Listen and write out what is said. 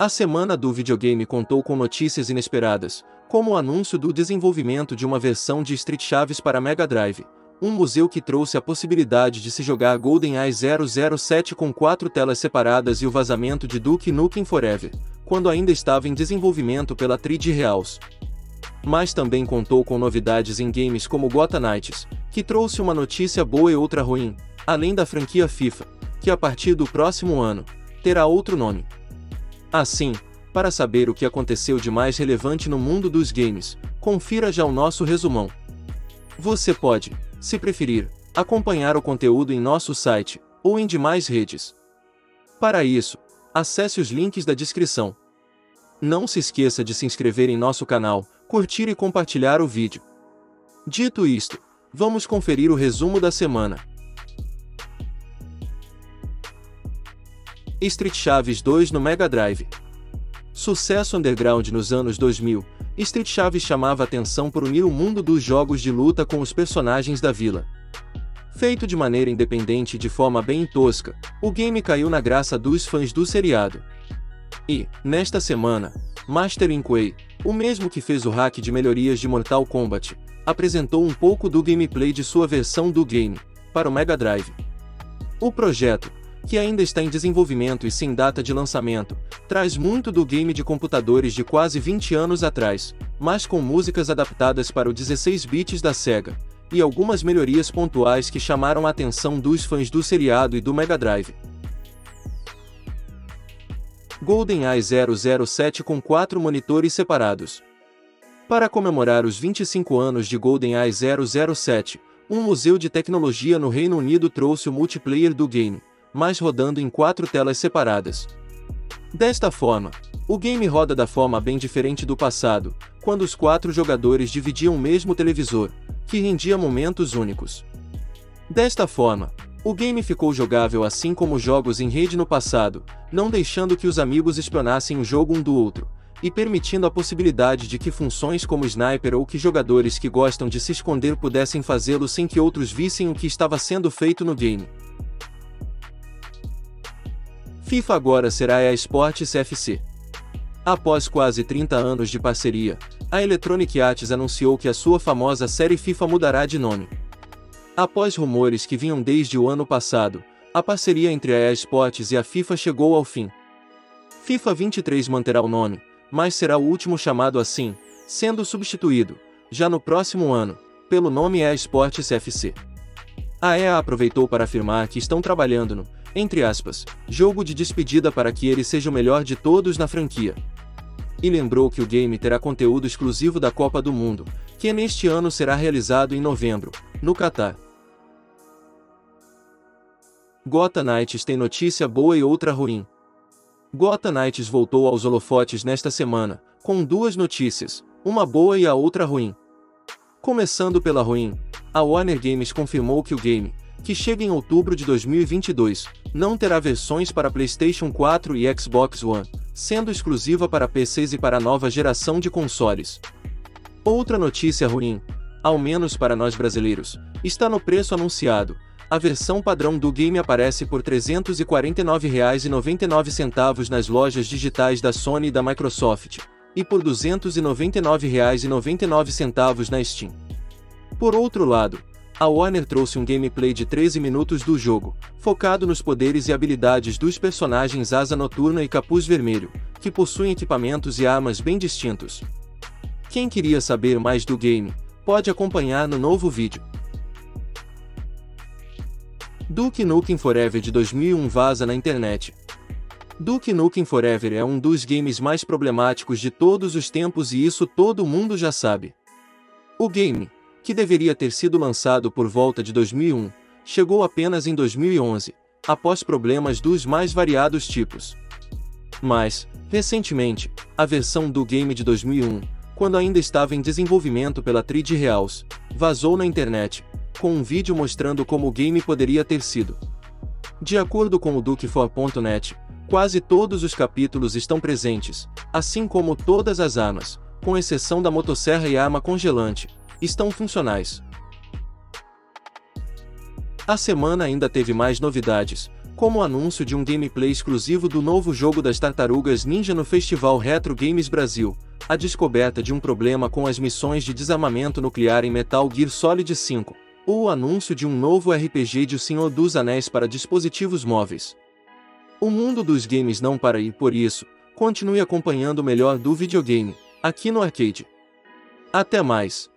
A semana do videogame contou com notícias inesperadas, como o anúncio do desenvolvimento de uma versão de Street Chaves para Mega Drive, um museu que trouxe a possibilidade de se jogar GoldenEye 007 com quatro telas separadas e o vazamento de Duke Nukem Forever, quando ainda estava em desenvolvimento pela 3D Realms. Mas também contou com novidades em games como Gotham Knights, que trouxe uma notícia boa e outra ruim, além da franquia FIFA, que a partir do próximo ano, terá outro nome. Assim, para saber o que aconteceu de mais relevante no mundo dos games, confira já o nosso resumão. Você pode, se preferir, acompanhar o conteúdo em nosso site ou em demais redes. Para isso, acesse os links da descrição. Não se esqueça de se inscrever em nosso canal, curtir e compartilhar o vídeo. Dito isto, vamos conferir o resumo da semana. Street Chaves 2 no Mega Drive. Sucesso underground nos anos 2000, Street Chaves chamava atenção por unir o mundo dos jogos de luta com os personagens da vila. Feito de maneira independente e de forma bem tosca, o game caiu na graça dos fãs do seriado. E, nesta semana, Master Inkway, o mesmo que fez o hack de melhorias de Mortal Kombat, apresentou um pouco do gameplay de sua versão do game, para o Mega Drive. O projeto, que ainda está em desenvolvimento e sem data de lançamento, traz muito do game de computadores de quase 20 anos atrás, mas com músicas adaptadas para o 16 bits da Sega, e algumas melhorias pontuais que chamaram a atenção dos fãs do seriado e do Mega Drive. GoldenEye 007 com quatro monitores separados. Para comemorar os 25 anos de GoldenEye 007, um museu de tecnologia no Reino Unido trouxe o multiplayer do game, mas rodando em quatro telas separadas. Desta forma, o game roda da forma bem diferente do passado, quando os quatro jogadores dividiam o mesmo televisor, que rendia momentos únicos. Desta forma, o game ficou jogável assim como jogos em rede no passado, não deixando que os amigos espionassem o jogo um do outro, e permitindo a possibilidade de que funções como sniper ou que jogadores que gostam de se esconder pudessem fazê-lo sem que outros vissem o que estava sendo feito no game. FIFA agora será a Sports FC. Após quase 30 anos de parceria, a Electronic Arts anunciou que a sua famosa série FIFA mudará de nome. Após rumores que vinham desde o ano passado, a parceria entre a EA Sports e a FIFA chegou ao fim. FIFA 23 manterá o nome, mas será o último chamado assim, sendo substituído, já no próximo ano, pelo nome EA Sports FC. A EA aproveitou para afirmar que estão trabalhando no entre aspas, jogo de despedida para que ele seja o melhor de todos na franquia. E lembrou que o game terá conteúdo exclusivo da Copa do Mundo, que neste ano será realizado em novembro, no Catar. Gota Knights tem notícia boa e outra ruim. Gota Knights voltou aos holofotes nesta semana, com duas notícias, uma boa e a outra ruim. Começando pela ruim, a Warner Games confirmou que o game, que chega em outubro de 2022, não terá versões para PlayStation 4 e Xbox One, sendo exclusiva para PCs e para a nova geração de consoles. Outra notícia ruim, ao menos para nós brasileiros, está no preço anunciado. A versão padrão do game aparece por R$ 349,99 nas lojas digitais da Sony e da Microsoft, e por R$ 299,99 na Steam. Por outro lado, a Warner trouxe um gameplay de 13 minutos do jogo, focado nos poderes e habilidades dos personagens Asa Noturna e Capuz Vermelho, que possuem equipamentos e armas bem distintos. Quem queria saber mais do game, pode acompanhar no novo vídeo. Duke Nukem Forever de 2001 vaza na internet. Duke Nukem Forever é um dos games mais problemáticos de todos os tempos e isso todo mundo já sabe. O game, que deveria ter sido lançado por volta de 2001, chegou apenas em 2011, após problemas dos mais variados tipos. Mas, recentemente, a versão do game de 2001, quando ainda estava em desenvolvimento pela 3D Realms, vazou na internet, com um vídeo mostrando como o game poderia ter sido. De acordo com o Duke4.net, quase todos os capítulos estão presentes, assim como todas as armas, com exceção da motosserra e arma congelante, estão funcionais. A semana ainda teve mais novidades, como o anúncio de um gameplay exclusivo do novo jogo das Tartarugas Ninja no Festival Retro Games Brasil, a descoberta de um problema com as missões de desarmamento nuclear em Metal Gear Solid 5, ou o anúncio de um novo RPG de O Senhor dos Anéis para dispositivos móveis. O mundo dos games não para e por isso, continue acompanhando o melhor do videogame, aqui no Arcade. Até mais!